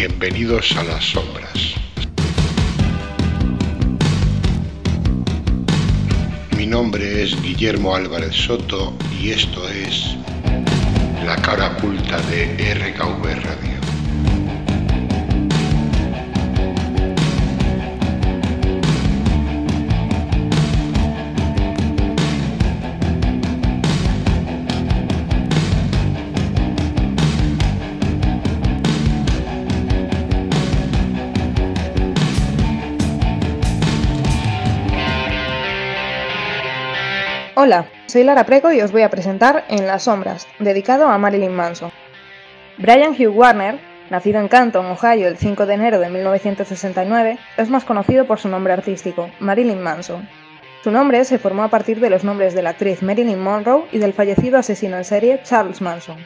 Bienvenidos a las sombras. Mi nombre es Guillermo Álvarez Soto y esto es La cara oculta de RKV Radio. Hola, soy Lara Prego y os voy a presentar En las sombras, dedicado a Marilyn Manson. Brian Hugh Warner, nacido en Canton, Ohio, el 5 de enero de 1969, es más conocido por su nombre artístico, Marilyn Manson. Su nombre se formó a partir de los nombres de la actriz Marilyn Monroe y del fallecido asesino en serie Charles Manson.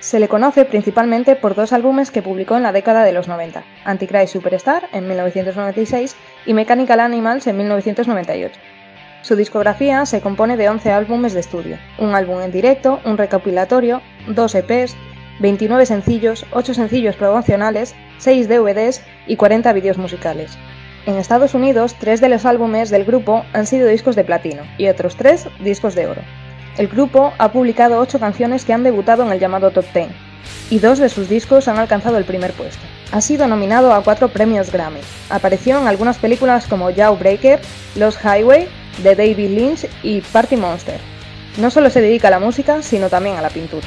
Se le conoce principalmente por dos álbumes que publicó en la década de los 90, Antichrist Superstar en 1996 y Mechanical Animals en 1998. Su discografía se compone de 11 álbumes de estudio, un álbum en directo, un recopilatorio, dos EPs, 29 sencillos, 8 sencillos promocionales, 6 DVDs y 40 vídeos musicales. En Estados Unidos, tres de los álbumes del grupo han sido discos de platino y otros tres discos de oro. El grupo ha publicado 8 canciones que han debutado en el llamado Top 10, y dos de sus discos han alcanzado el primer puesto. Ha sido nominado a cuatro premios Grammy. Apareció en algunas películas como Jawbreaker, Lost Highway de David Lynch y Party Monster. No solo se dedica a la música, sino también a la pintura.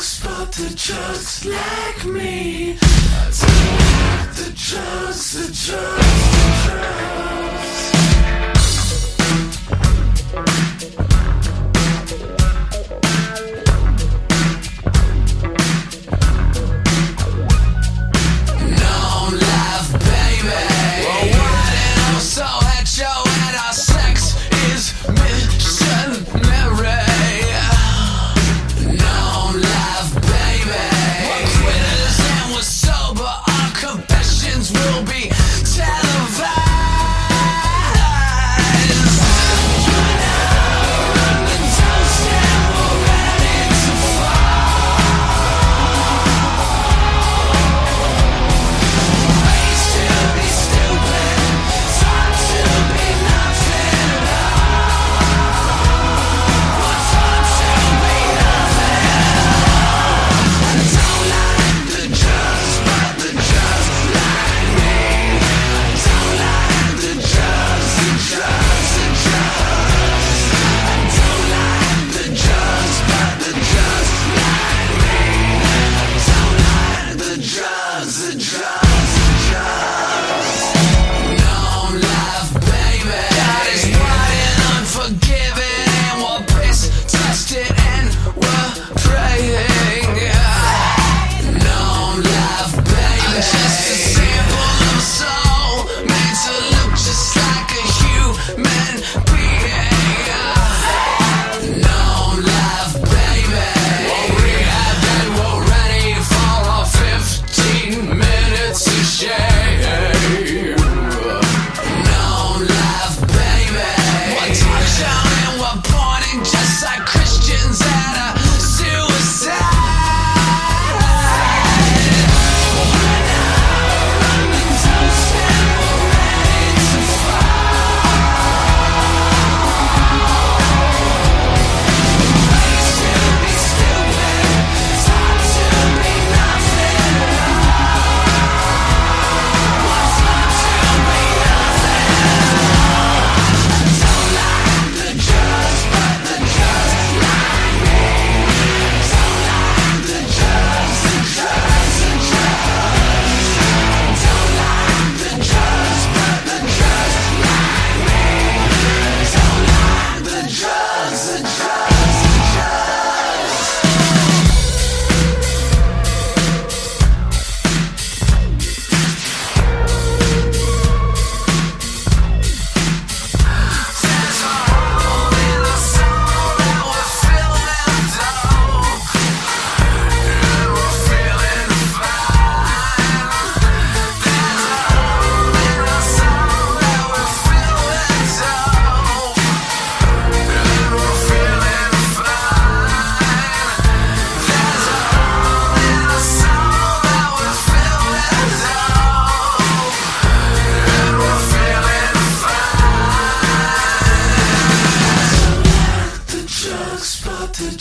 drugs, but the drugs like me. The drugs, the drugs, the drugs.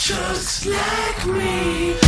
just like me.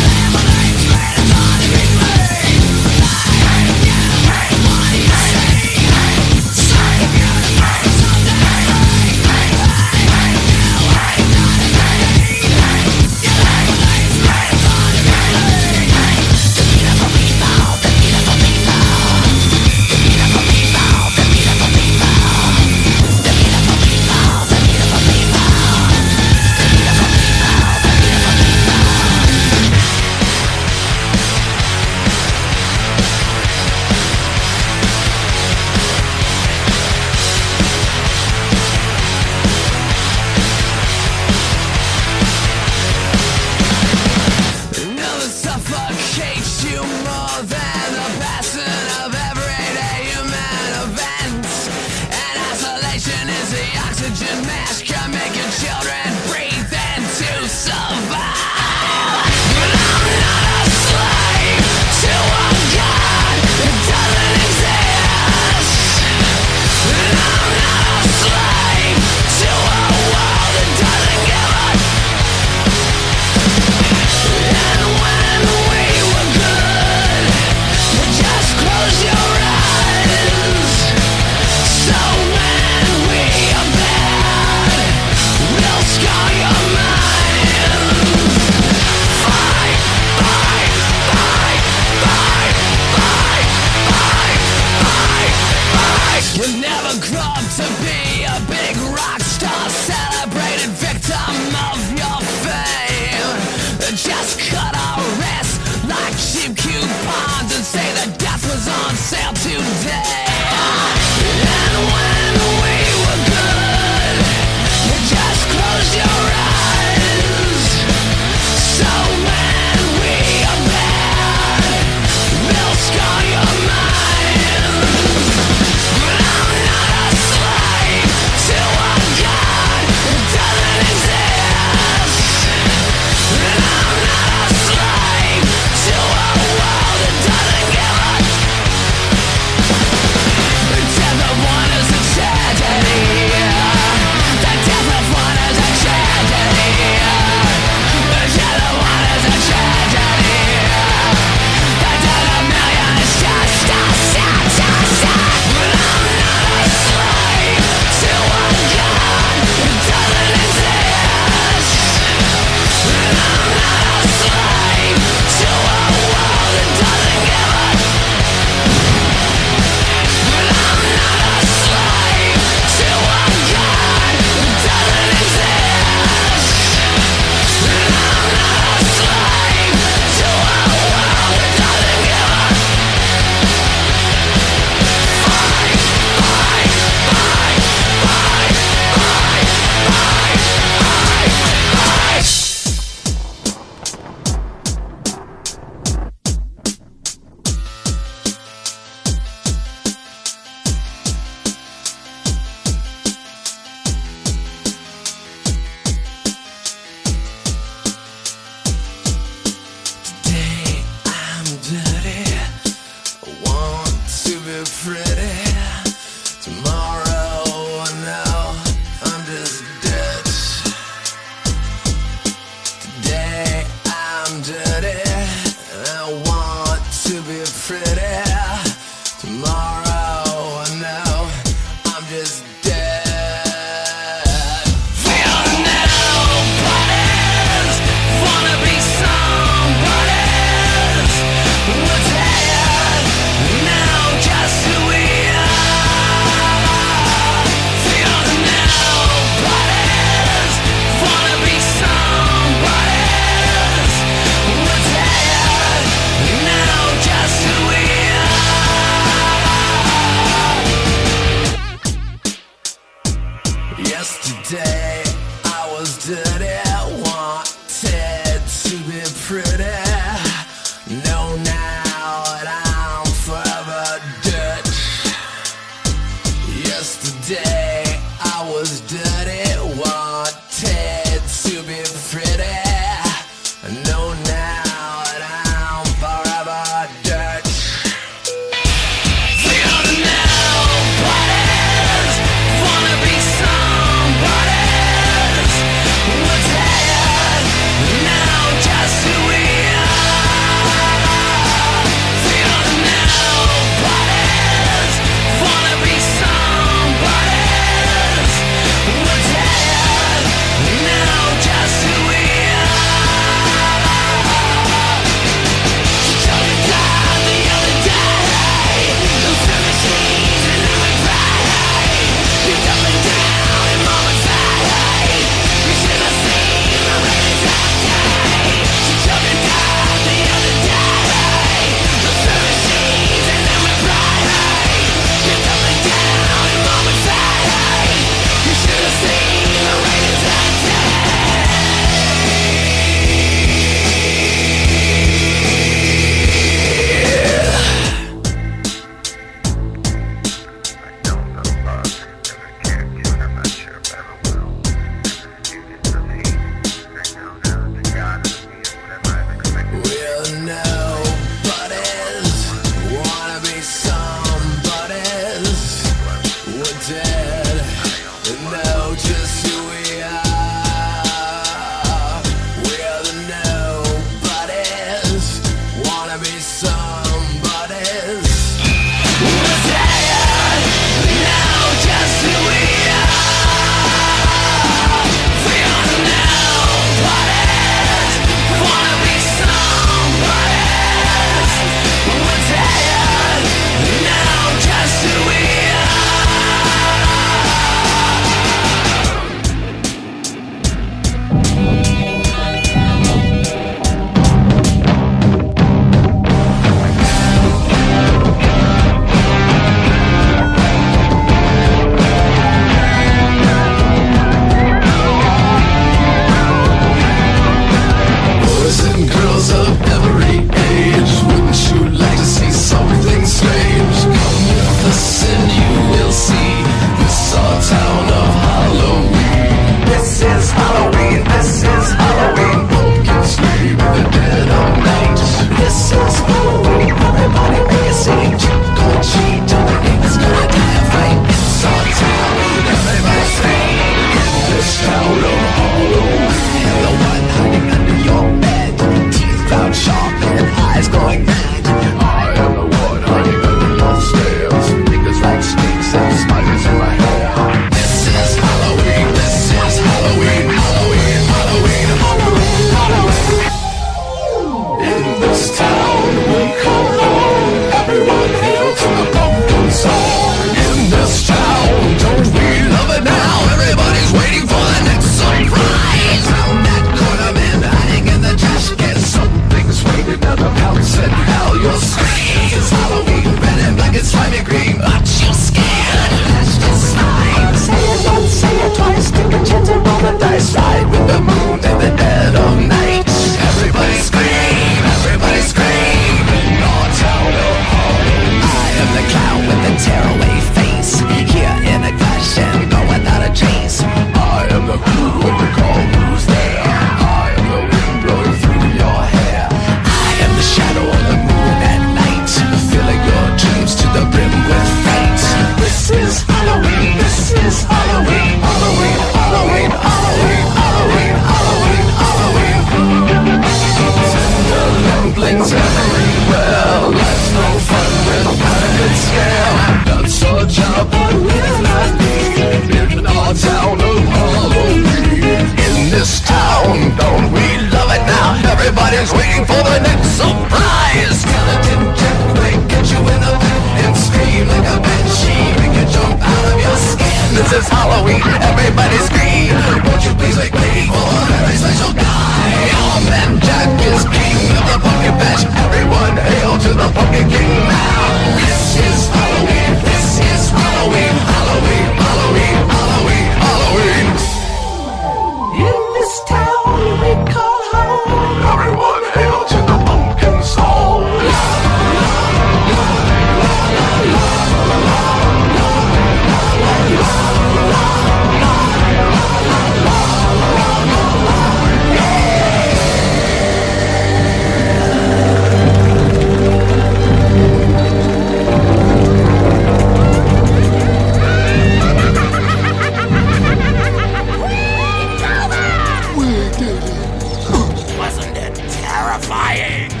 King!